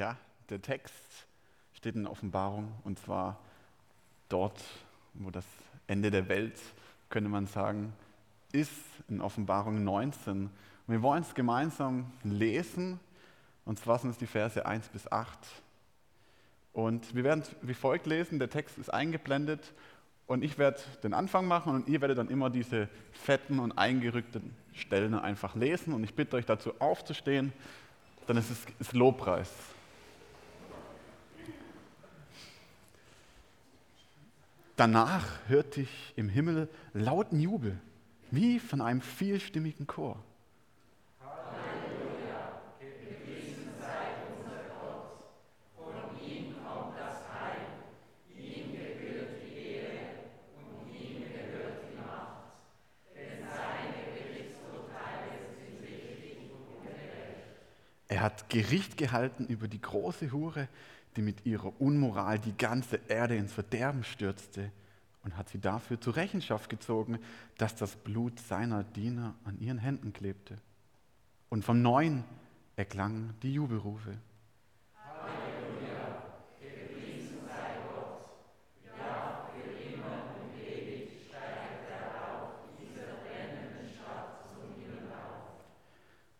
Ja, der Text steht in Offenbarung und zwar dort, wo das Ende der Welt, könnte man sagen, ist, in Offenbarung 19. Und wir wollen es gemeinsam lesen und zwar sind es die Verse 1 bis 8. Und wir werden es wie folgt lesen, der Text ist eingeblendet und ich werde den Anfang machen und ihr werdet dann immer diese fetten und eingerückten Stellen einfach lesen und ich bitte euch dazu aufzustehen, dann ist es ist Lobpreis. Danach hörte ich im Himmel lauten Jubel, wie von einem vielstimmigen Chor. Er hat Gericht gehalten über die große Hure, die mit ihrer Unmoral die ganze Erde ins Verderben stürzte und hat sie dafür zur Rechenschaft gezogen, dass das Blut seiner Diener an ihren Händen klebte. Und vom Neuen erklangen die Jubelrufe.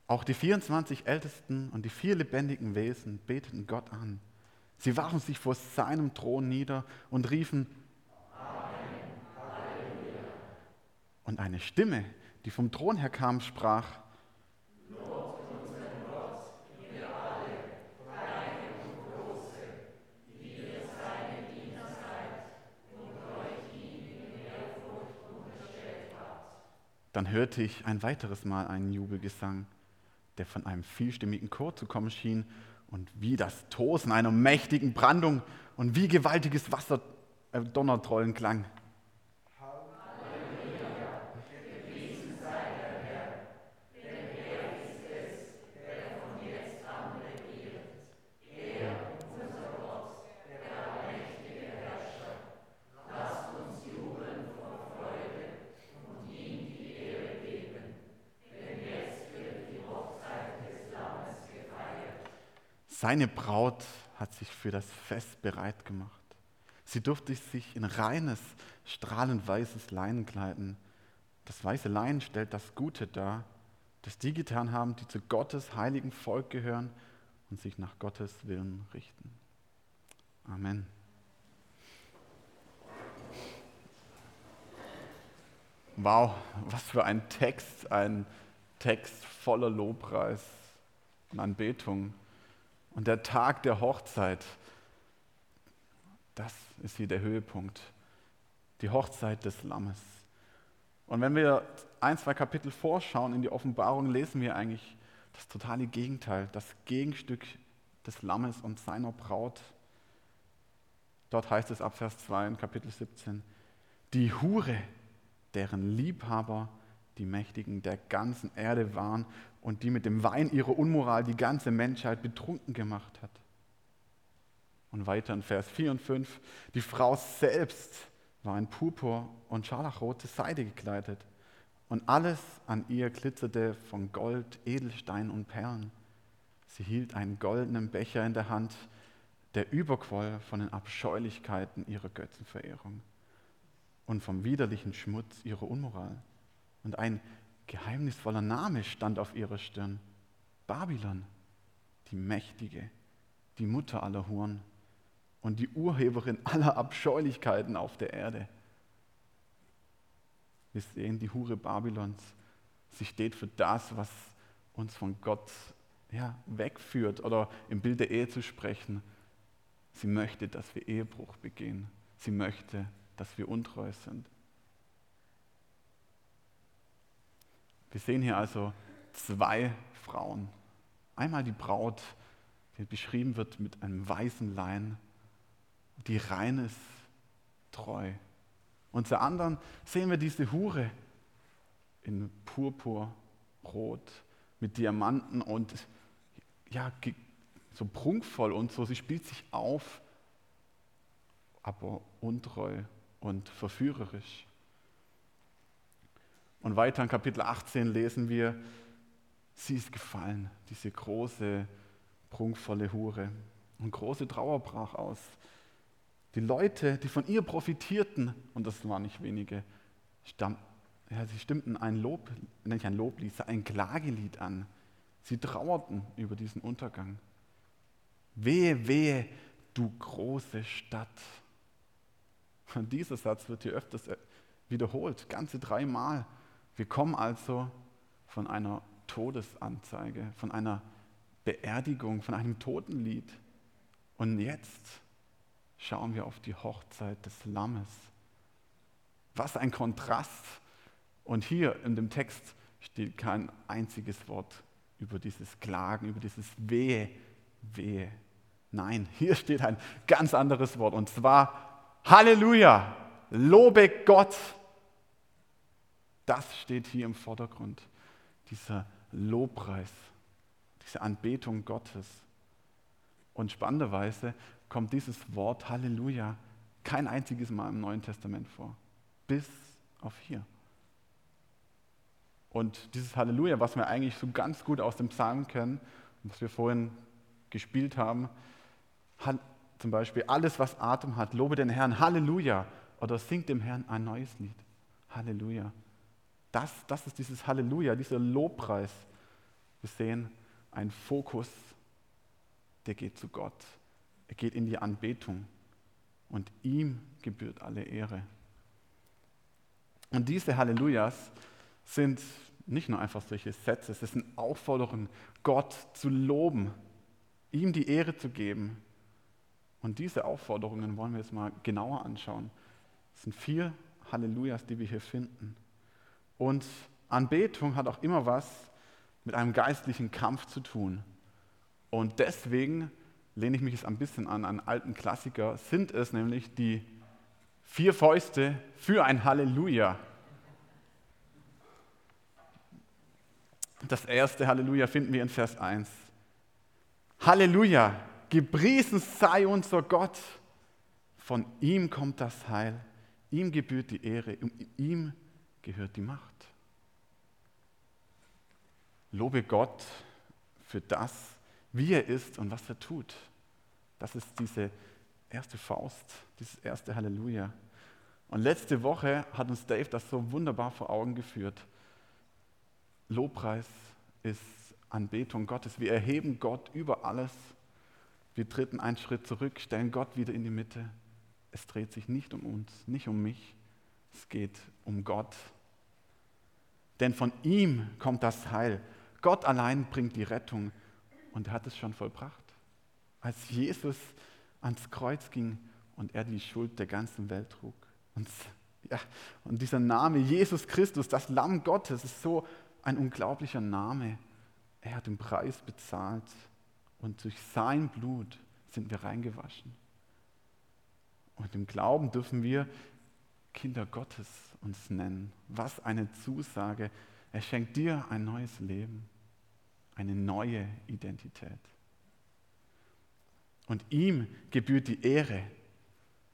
Auch die 24 Ältesten und die vier lebendigen Wesen beteten Gott an. Sie warfen sich vor seinem Thron nieder und riefen. Und eine Stimme, die vom Thron her kam, sprach Dann hörte ich ein weiteres Mal einen Jubelgesang der von einem vielstimmigen Chor zu kommen schien und wie das Tosen einer mächtigen Brandung und wie gewaltiges Wasser äh, klang. Seine Braut hat sich für das Fest bereit gemacht. Sie durfte sich in reines, strahlend weißes Leinen kleiden. Das weiße Leinen stellt das Gute dar, das die getan haben, die zu Gottes heiligen Volk gehören und sich nach Gottes Willen richten. Amen. Wow, was für ein Text, ein Text voller Lobpreis und Anbetung. Und der Tag der Hochzeit, das ist hier der Höhepunkt. Die Hochzeit des Lammes. Und wenn wir ein, zwei Kapitel vorschauen in die Offenbarung, lesen wir eigentlich das totale Gegenteil, das Gegenstück des Lammes und seiner Braut. Dort heißt es ab Vers 2 in Kapitel 17, die Hure, deren Liebhaber die Mächtigen der ganzen Erde waren und die mit dem Wein ihrer Unmoral die ganze Menschheit betrunken gemacht hat. Und weiter in Vers 4 und 5, die Frau selbst war in Purpur und scharlachrote Seide gekleidet und alles an ihr glitzerte von Gold, Edelstein und Perlen. Sie hielt einen goldenen Becher in der Hand, der überquoll von den Abscheulichkeiten ihrer Götzenverehrung und vom widerlichen Schmutz ihrer Unmoral. Und ein geheimnisvoller Name stand auf ihrer Stirn. Babylon, die Mächtige, die Mutter aller Huren und die Urheberin aller Abscheulichkeiten auf der Erde. Wir sehen die Hure Babylons. Sie steht für das, was uns von Gott ja, wegführt oder im Bild der Ehe zu sprechen. Sie möchte, dass wir Ehebruch begehen. Sie möchte, dass wir untreu sind. Wir sehen hier also zwei Frauen. Einmal die Braut, die beschrieben wird mit einem weißen Lein, die rein ist, treu. Und zur anderen sehen wir diese Hure in Purpurrot mit Diamanten und ja, so prunkvoll und so. Sie spielt sich auf, aber untreu und verführerisch. Und weiter in Kapitel 18 lesen wir, sie ist gefallen, diese große prunkvolle Hure. Und große Trauer brach aus. Die Leute, die von ihr profitierten, und das waren nicht wenige, stamm, ja, sie stimmten ein Lob, nicht ein Loblied, ein Klagelied an. Sie trauerten über diesen Untergang. Wehe, wehe, du große Stadt. Und dieser Satz wird hier öfters wiederholt, ganze dreimal. Wir kommen also von einer Todesanzeige, von einer Beerdigung, von einem Totenlied. Und jetzt schauen wir auf die Hochzeit des Lammes. Was ein Kontrast. Und hier in dem Text steht kein einziges Wort über dieses Klagen, über dieses Wehe, Wehe. Nein, hier steht ein ganz anderes Wort und zwar Halleluja, lobe Gott. Das steht hier im Vordergrund, dieser Lobpreis, diese Anbetung Gottes. Und spannenderweise kommt dieses Wort Halleluja kein einziges Mal im Neuen Testament vor, bis auf hier. Und dieses Halleluja, was wir eigentlich so ganz gut aus dem Psalm kennen, was wir vorhin gespielt haben, hat zum Beispiel alles, was Atem hat, lobe den Herrn, Halleluja, oder singt dem Herrn ein neues Lied, Halleluja. Das, das ist dieses Halleluja, dieser Lobpreis. Wir sehen einen Fokus, der geht zu Gott. Er geht in die Anbetung und ihm gebührt alle Ehre. Und diese Hallelujahs sind nicht nur einfach solche Sätze, es sind Aufforderungen, Gott zu loben, ihm die Ehre zu geben. Und diese Aufforderungen wollen wir jetzt mal genauer anschauen. Es sind vier Hallelujahs, die wir hier finden. Und Anbetung hat auch immer was mit einem geistlichen Kampf zu tun. Und deswegen lehne ich mich jetzt ein bisschen an einen alten Klassiker, sind es nämlich die vier Fäuste für ein Halleluja. Das erste Halleluja finden wir in Vers 1. Halleluja, gepriesen sei unser Gott. Von ihm kommt das Heil, ihm gebührt die Ehre, ihm gehört die Macht. Lobe Gott für das, wie er ist und was er tut. Das ist diese erste Faust, dieses erste Halleluja. Und letzte Woche hat uns Dave das so wunderbar vor Augen geführt. Lobpreis ist Anbetung Gottes. Wir erheben Gott über alles. Wir treten einen Schritt zurück, stellen Gott wieder in die Mitte. Es dreht sich nicht um uns, nicht um mich. Es geht um Gott. Denn von ihm kommt das Heil. Gott allein bringt die Rettung und er hat es schon vollbracht. Als Jesus ans Kreuz ging und er die Schuld der ganzen Welt trug. Und, ja, und dieser Name Jesus Christus, das Lamm Gottes, ist so ein unglaublicher Name. Er hat den Preis bezahlt und durch sein Blut sind wir reingewaschen. Und im Glauben dürfen wir Kinder Gottes uns nennen. Was eine Zusage. Er schenkt dir ein neues Leben, eine neue Identität. Und ihm gebührt die Ehre.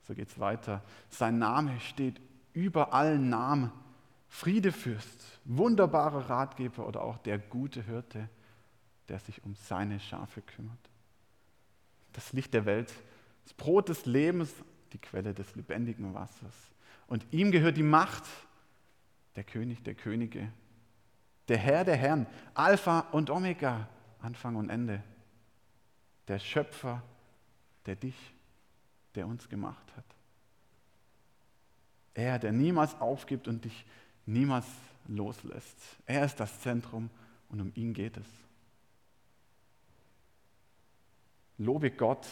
So geht es weiter. Sein Name steht über allen Namen. Friedefürst, wunderbarer Ratgeber oder auch der gute Hirte, der sich um seine Schafe kümmert. Das Licht der Welt, das Brot des Lebens, die Quelle des lebendigen Wassers. Und ihm gehört die Macht, der König der Könige, der Herr der Herren, Alpha und Omega, Anfang und Ende, der Schöpfer, der dich, der uns gemacht hat. Er, der niemals aufgibt und dich niemals loslässt. Er ist das Zentrum und um ihn geht es. Lobe Gott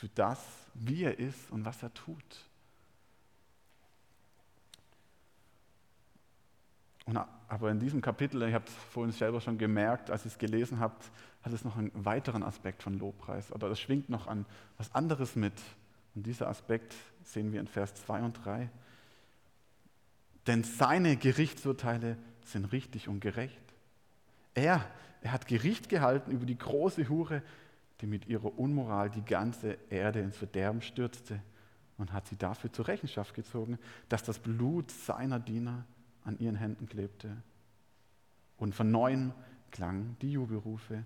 für das, wie er ist und was er tut. Und, aber in diesem Kapitel, ich habe es vorhin selber schon gemerkt, als ihr es gelesen habt, hat es noch einen weiteren Aspekt von Lobpreis. Oder es schwingt noch an was anderes mit. Und dieser Aspekt sehen wir in Vers 2 und 3. Denn seine Gerichtsurteile sind richtig und gerecht. Er, er hat Gericht gehalten über die große Hure, die mit ihrer Unmoral die ganze Erde ins Verderben stürzte und hat sie dafür zur Rechenschaft gezogen, dass das Blut seiner Diener an ihren Händen klebte. Und von neuem klangen die Jubelrufe.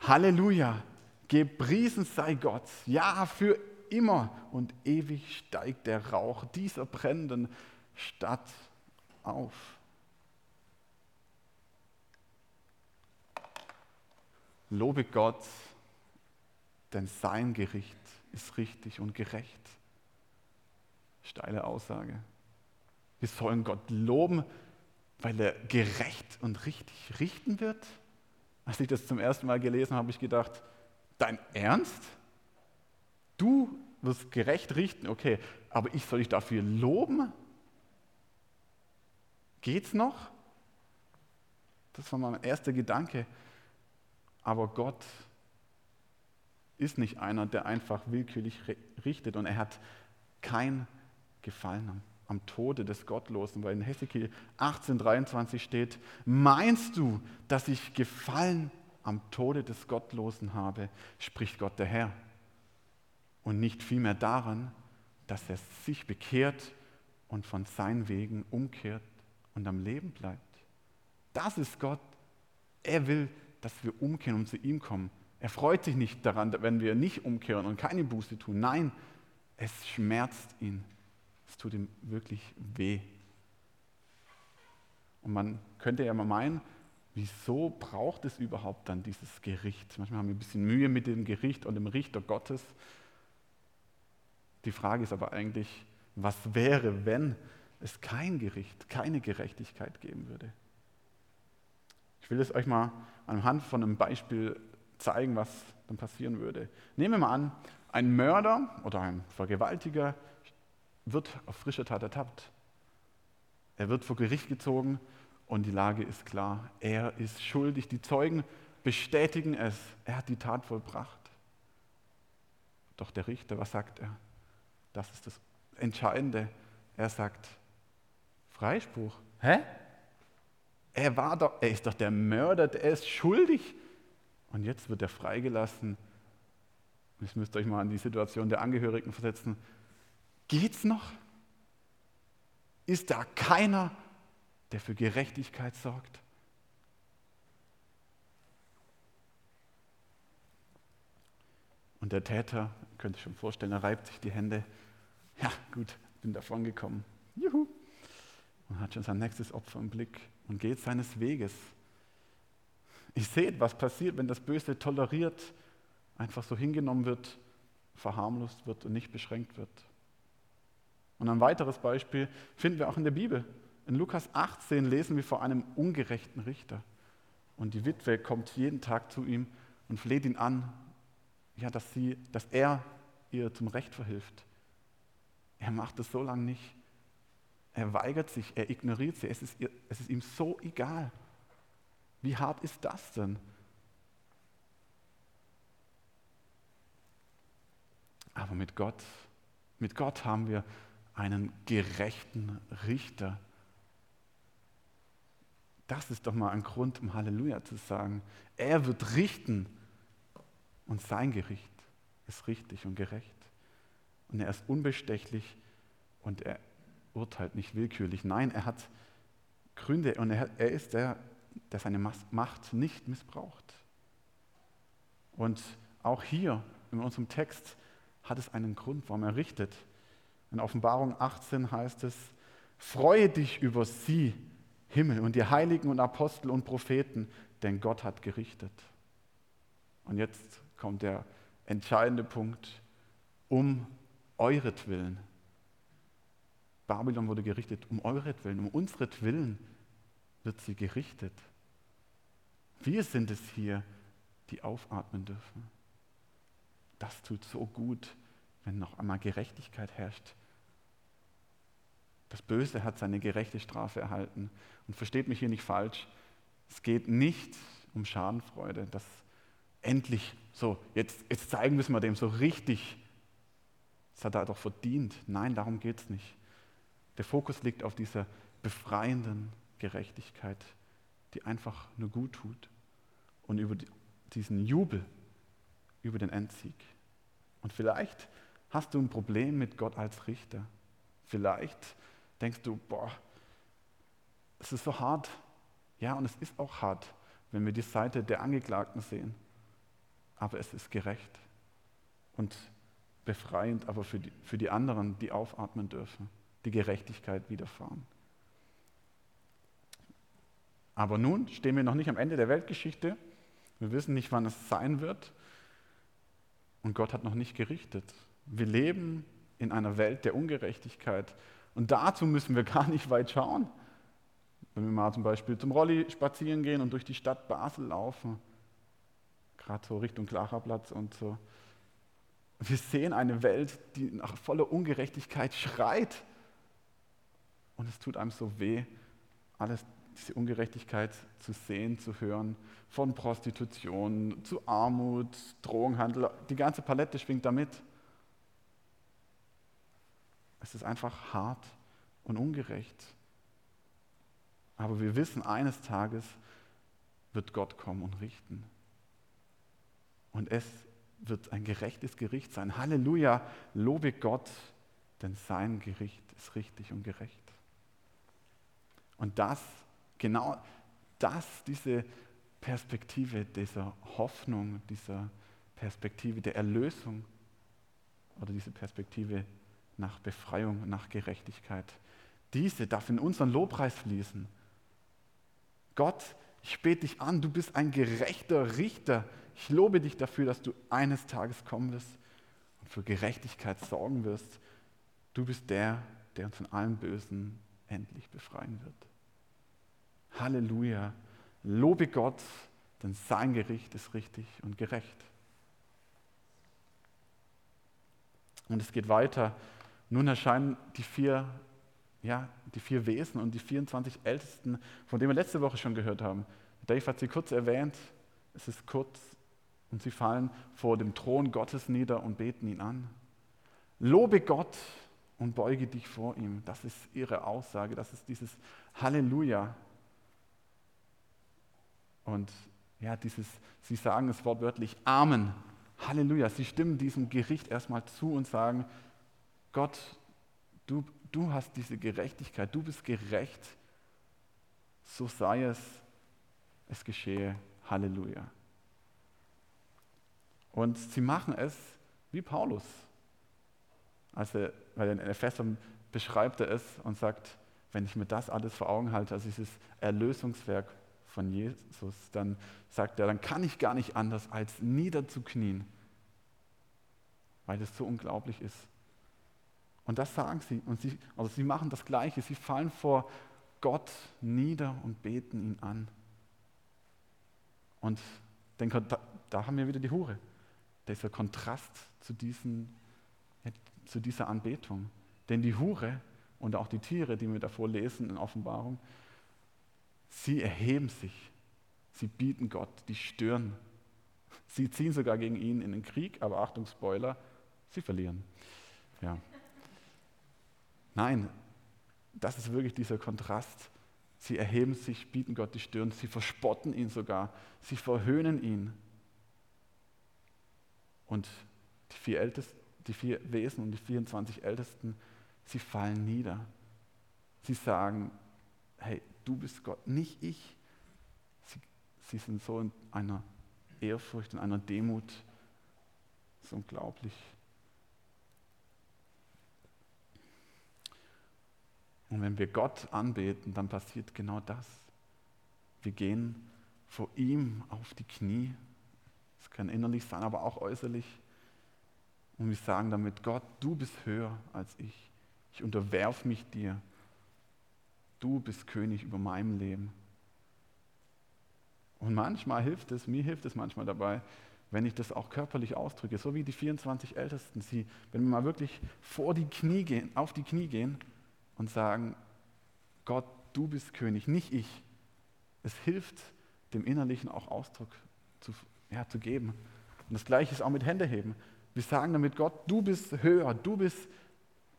Halleluja, Gepriesen sei Gott. Ja, für immer und ewig steigt der Rauch dieser brennenden Stadt auf. Lobe Gott, denn sein Gericht ist richtig und gerecht. Steile Aussage. Wir sollen Gott loben, weil er gerecht und richtig richten wird. Als ich das zum ersten Mal gelesen habe, habe ich gedacht, dein Ernst? Du wirst gerecht richten, okay, aber ich soll dich dafür loben? Geht's noch? Das war mein erster Gedanke. Aber Gott ist nicht einer, der einfach willkürlich richtet und er hat kein Gefallen am Tode des Gottlosen, weil in Hesekiel 18,23 steht: Meinst du, dass ich Gefallen am Tode des Gottlosen habe, spricht Gott der Herr, und nicht vielmehr daran, dass er sich bekehrt und von seinen Wegen umkehrt und am Leben bleibt. Das ist Gott. Er will, dass wir umkehren und zu ihm kommen. Er freut sich nicht daran, wenn wir nicht umkehren und keine Buße tun. Nein, es schmerzt ihn. Es tut ihm wirklich weh. Und man könnte ja mal meinen, wieso braucht es überhaupt dann dieses Gericht? Manchmal haben wir ein bisschen Mühe mit dem Gericht und dem Richter Gottes. Die Frage ist aber eigentlich, was wäre, wenn es kein Gericht, keine Gerechtigkeit geben würde? Ich will es euch mal anhand von einem Beispiel zeigen, was dann passieren würde. Nehmen wir mal an, ein Mörder oder ein Vergewaltiger wird auf frischer Tat ertappt. Er wird vor Gericht gezogen und die Lage ist klar. Er ist schuldig. Die Zeugen bestätigen es. Er hat die Tat vollbracht. Doch der Richter, was sagt er? Das ist das Entscheidende. Er sagt, Freispruch. Hä? Er, war doch, er ist doch der Mörder, er ist schuldig. Und jetzt wird er freigelassen. Jetzt müsst ihr euch mal an die Situation der Angehörigen versetzen. Geht's noch? Ist da keiner, der für Gerechtigkeit sorgt? Und der Täter, könnt ihr schon vorstellen, er reibt sich die Hände. Ja, gut, bin davon gekommen. Juhu. Und hat schon sein nächstes Opfer im Blick und geht seines Weges. Ich sehe, was passiert, wenn das Böse toleriert, einfach so hingenommen wird, verharmlost wird und nicht beschränkt wird. Und ein weiteres Beispiel finden wir auch in der Bibel. In Lukas 18 lesen wir vor einem ungerechten Richter. Und die Witwe kommt jeden Tag zu ihm und fleht ihn an, ja, dass, sie, dass er ihr zum Recht verhilft. Er macht es so lange nicht. Er weigert sich, er ignoriert sie. Es ist, ihr, es ist ihm so egal. Wie hart ist das denn? Aber mit Gott, mit Gott haben wir einen gerechten Richter. Das ist doch mal ein Grund, um Halleluja zu sagen. Er wird richten und sein Gericht ist richtig und gerecht. Und er ist unbestechlich und er urteilt nicht willkürlich. Nein, er hat Gründe und er, er ist der, der seine Macht nicht missbraucht. Und auch hier in unserem Text hat es einen Grund, warum er richtet. In Offenbarung 18 heißt es, freue dich über sie, Himmel, und die Heiligen und Apostel und Propheten, denn Gott hat gerichtet. Und jetzt kommt der entscheidende Punkt, um euretwillen. Babylon wurde gerichtet, um euretwillen, um unseretwillen wird sie gerichtet. Wir sind es hier, die aufatmen dürfen. Das tut so gut, wenn noch einmal Gerechtigkeit herrscht. Das Böse hat seine gerechte Strafe erhalten. Und versteht mich hier nicht falsch, es geht nicht um Schadenfreude, dass endlich so, jetzt, jetzt zeigen wir dem so richtig, das hat er doch verdient. Nein, darum geht es nicht. Der Fokus liegt auf dieser befreienden Gerechtigkeit, die einfach nur gut tut und über diesen Jubel über den Endsieg. Und vielleicht hast du ein Problem mit Gott als Richter. Vielleicht denkst du, boah, es ist so hart. Ja, und es ist auch hart, wenn wir die Seite der Angeklagten sehen. aber es ist gerecht und befreiend, aber für die, für die anderen, die aufatmen dürfen, die Gerechtigkeit widerfahren. Aber nun stehen wir noch nicht am Ende der Weltgeschichte. Wir wissen nicht, wann es sein wird. Und Gott hat noch nicht gerichtet. Wir leben in einer Welt der Ungerechtigkeit. Und dazu müssen wir gar nicht weit schauen. Wenn wir mal zum Beispiel zum Rolli spazieren gehen und durch die Stadt Basel laufen, gerade so Richtung Klaraplatz und so, wir sehen eine Welt, die nach voller Ungerechtigkeit schreit. Und es tut einem so weh, alles diese Ungerechtigkeit zu sehen, zu hören, von Prostitution zu Armut, Drogenhandel, die ganze Palette schwingt damit. Es ist einfach hart und ungerecht. Aber wir wissen, eines Tages wird Gott kommen und richten. Und es wird ein gerechtes Gericht sein. Halleluja, lobe Gott, denn sein Gericht ist richtig und gerecht. Und das genau das, diese Perspektive dieser Hoffnung, dieser Perspektive der Erlösung oder diese Perspektive nach Befreiung, nach Gerechtigkeit, diese darf in unseren Lobpreis fließen. Gott, ich bete dich an, du bist ein gerechter Richter. Ich lobe dich dafür, dass du eines Tages kommen wirst und für Gerechtigkeit sorgen wirst. Du bist der, der uns von allem Bösen endlich befreien wird. Halleluja. Lobe Gott, denn sein Gericht ist richtig und gerecht. Und es geht weiter. Nun erscheinen die vier, ja, die vier Wesen und die 24 Ältesten, von denen wir letzte Woche schon gehört haben. Dave hat sie kurz erwähnt. Es ist kurz und sie fallen vor dem Thron Gottes nieder und beten ihn an. Lobe Gott und beuge dich vor ihm. Das ist ihre Aussage. Das ist dieses Halleluja. Und ja, dieses, sie sagen es wortwörtlich, Amen, Halleluja. Sie stimmen diesem Gericht erstmal zu und sagen, Gott, du, du hast diese Gerechtigkeit, du bist gerecht, so sei es, es geschehe, Halleluja. Und sie machen es wie Paulus. Also, weil in Ephesern beschreibt er es und sagt, wenn ich mir das alles vor Augen halte, also dieses Erlösungswerk von Jesus, dann sagt er, dann kann ich gar nicht anders, als niederzuknien, weil es so unglaublich ist. Und das sagen sie. Und sie, also sie machen das Gleiche. Sie fallen vor Gott nieder und beten ihn an. Und den, da, da haben wir wieder die Hure. Dieser Kontrast zu, diesen, zu dieser Anbetung. Denn die Hure und auch die Tiere, die wir davor lesen in Offenbarung, Sie erheben sich. Sie bieten Gott die Stirn. Sie ziehen sogar gegen ihn in den Krieg, aber Achtung, Spoiler, sie verlieren. Ja. Nein, das ist wirklich dieser Kontrast. Sie erheben sich, bieten Gott die Stirn, sie verspotten ihn sogar, sie verhöhnen ihn. Und die vier, Ältesten, die vier Wesen und die 24 Ältesten, sie fallen nieder. Sie sagen, hey, du bist Gott, nicht ich. Sie, sie sind so in einer Ehrfurcht, in einer Demut. Ist unglaublich. Und wenn wir Gott anbeten, dann passiert genau das. Wir gehen vor ihm auf die Knie. Das kann innerlich sein, aber auch äußerlich. Und wir sagen damit, Gott, du bist höher als ich. Ich unterwerfe mich dir. Du bist König über meinem Leben. Und manchmal hilft es, mir hilft es manchmal dabei, wenn ich das auch körperlich ausdrücke, so wie die 24 Ältesten, sie, wenn wir mal wirklich vor die Knie gehen, auf die Knie gehen und sagen, Gott, du bist König, nicht ich. Es hilft, dem Innerlichen auch Ausdruck zu, ja, zu geben. Und das Gleiche ist auch mit Händeheben. Wir sagen damit, Gott, du bist höher, du bist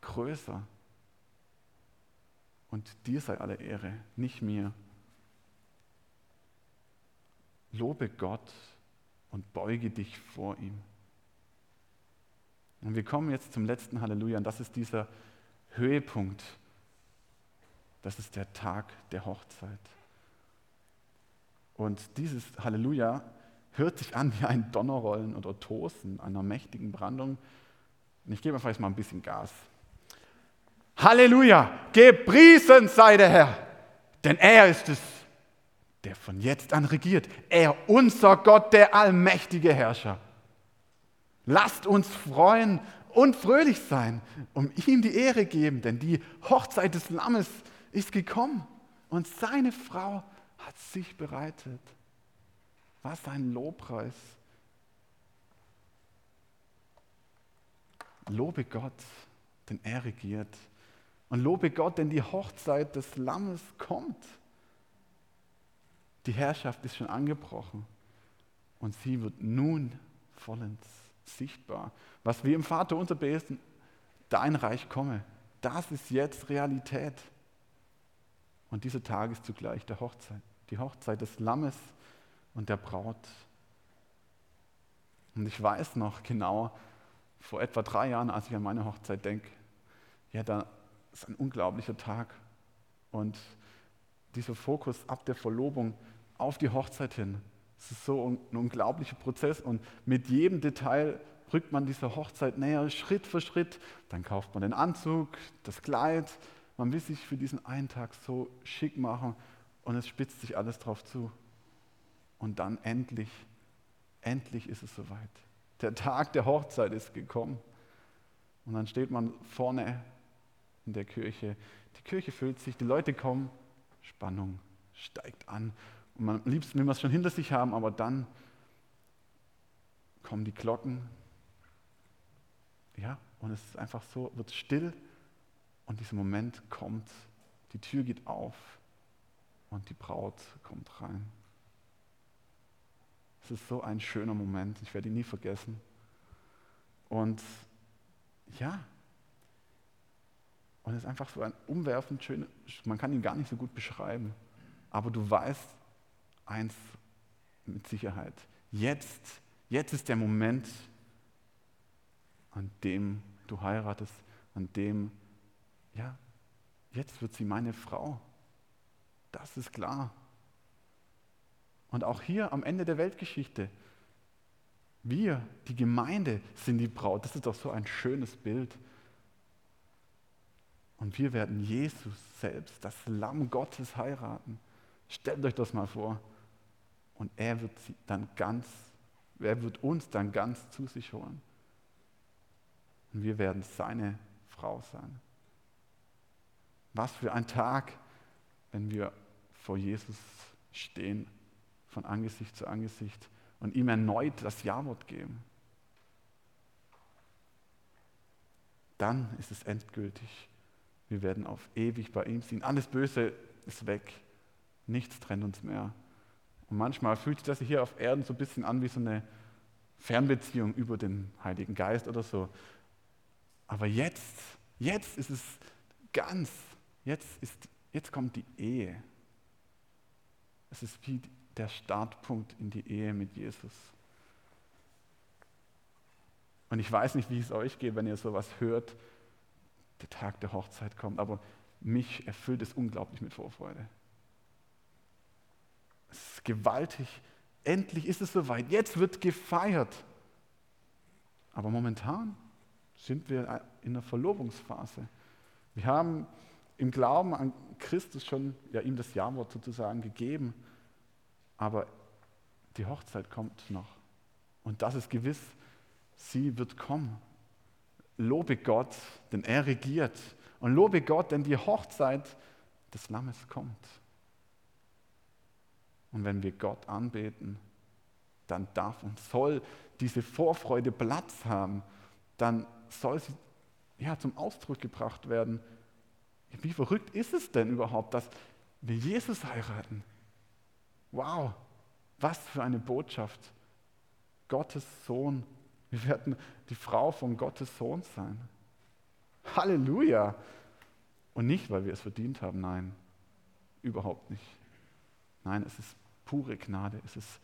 größer. Und dir sei alle Ehre, nicht mir. Lobe Gott und beuge dich vor ihm. Und wir kommen jetzt zum letzten Halleluja und das ist dieser Höhepunkt. Das ist der Tag der Hochzeit. Und dieses Halleluja hört sich an wie ein Donnerrollen oder Tosen einer mächtigen Brandung. Und ich gebe mir vielleicht mal ein bisschen Gas. Halleluja! Gepriesen sei der Herr, denn er ist es, der von jetzt an regiert. Er, unser Gott, der allmächtige Herrscher. Lasst uns freuen und fröhlich sein, um ihm die Ehre geben, denn die Hochzeit des Lammes ist gekommen und seine Frau hat sich bereitet. Was ein Lobpreis. Lobe Gott, denn er regiert. Und lobe Gott, denn die Hochzeit des Lammes kommt. Die Herrschaft ist schon angebrochen und sie wird nun vollends sichtbar. Was wir im Vater unser beten, dein Reich komme, das ist jetzt Realität. Und dieser Tag ist zugleich der Hochzeit, die Hochzeit des Lammes und der Braut. Und ich weiß noch genau, vor etwa drei Jahren, als ich an meine Hochzeit denke, ja, da ist ein unglaublicher Tag. Und dieser Fokus ab der Verlobung auf die Hochzeit hin, es ist so ein, unglaublicher Prozess. Und mit jedem Detail rückt man dieser Hochzeit näher, Schritt für Schritt. Dann kauft man den Anzug, das Kleid. Man will sich für diesen einen Tag so schick machen und es spitzt sich alles drauf zu. Und dann endlich, endlich ist es soweit. Der Tag der Hochzeit ist gekommen. Und dann steht man vorne in der Kirche. Die Kirche füllt sich, die Leute kommen, Spannung steigt an. Und man, am liebsten will man es schon hinter sich haben, aber dann kommen die Glocken. Ja, und es ist einfach so, wird still und dieser Moment kommt. Die Tür geht auf und die Braut kommt rein. Es ist so ein schöner Moment, ich werde ihn nie vergessen. Und ja, und es ist einfach so ein umwerfend schöner, man kann ihn gar nicht so gut beschreiben, aber du weißt eins mit Sicherheit. Jetzt, jetzt ist der Moment, an dem du heiratest, an dem, ja, jetzt wird sie meine Frau. Das ist klar. Und auch hier am Ende der Weltgeschichte, wir, die Gemeinde, sind die Braut. Das ist doch so ein schönes Bild. Und wir werden Jesus selbst, das Lamm Gottes, heiraten. Stellt euch das mal vor. Und er wird sie dann ganz, er wird uns dann ganz zu sich holen. Und wir werden seine Frau sein. Was für ein Tag, wenn wir vor Jesus stehen von Angesicht zu Angesicht und ihm erneut das Ja-Wort geben. Dann ist es endgültig. Wir werden auf ewig bei ihm sein. Alles Böse ist weg. Nichts trennt uns mehr. Und manchmal fühlt sich das hier auf Erden so ein bisschen an wie so eine Fernbeziehung über den Heiligen Geist oder so. Aber jetzt, jetzt ist es ganz, jetzt, ist, jetzt kommt die Ehe. Es ist wie der Startpunkt in die Ehe mit Jesus. Und ich weiß nicht, wie es euch geht, wenn ihr sowas hört, der Tag der Hochzeit kommt, aber mich erfüllt es unglaublich mit Vorfreude. Es ist gewaltig. Endlich ist es soweit. Jetzt wird gefeiert. Aber momentan sind wir in der Verlobungsphase. Wir haben im Glauben an Christus schon ja, ihm das Ja-Wort sozusagen gegeben. Aber die Hochzeit kommt noch. Und das ist gewiss, sie wird kommen. Lobe Gott, denn er regiert. Und lobe Gott, denn die Hochzeit des Lammes kommt. Und wenn wir Gott anbeten, dann darf und soll diese Vorfreude Platz haben. Dann soll sie ja, zum Ausdruck gebracht werden. Wie verrückt ist es denn überhaupt, dass wir Jesus heiraten? Wow, was für eine Botschaft. Gottes Sohn. Wir werden die Frau von Gottes Sohn sein. Halleluja. Und nicht, weil wir es verdient haben, nein, überhaupt nicht. Nein, es ist pure Gnade, es ist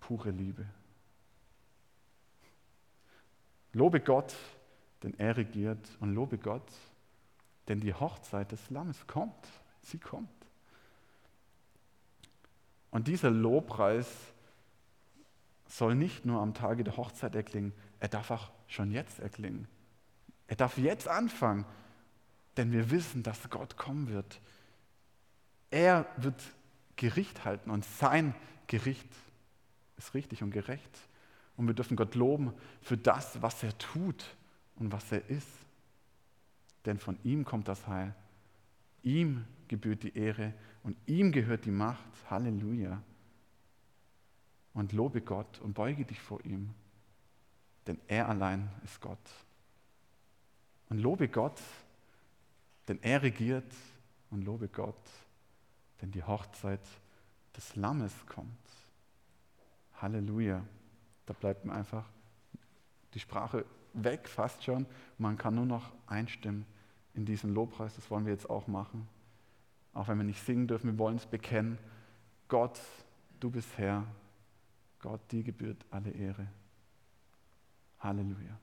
pure Liebe. Lobe Gott, denn er regiert und lobe Gott, denn die Hochzeit des Lammes kommt. Sie kommt. Und dieser Lobpreis, soll nicht nur am Tage der Hochzeit erklingen, er darf auch schon jetzt erklingen. Er darf jetzt anfangen, denn wir wissen, dass Gott kommen wird. Er wird Gericht halten und sein Gericht ist richtig und gerecht. Und wir dürfen Gott loben für das, was er tut und was er ist. Denn von ihm kommt das Heil. Ihm gebührt die Ehre und ihm gehört die Macht. Halleluja. Und lobe Gott und beuge dich vor ihm, denn er allein ist Gott. Und lobe Gott, denn er regiert und lobe Gott, denn die Hochzeit des Lammes kommt. Halleluja. Da bleibt mir einfach die Sprache weg, fast schon. Man kann nur noch einstimmen in diesen Lobpreis. Das wollen wir jetzt auch machen. Auch wenn wir nicht singen dürfen, wir wollen es bekennen. Gott, du bist Herr. Gott, dir gebührt alle Ehre. Halleluja.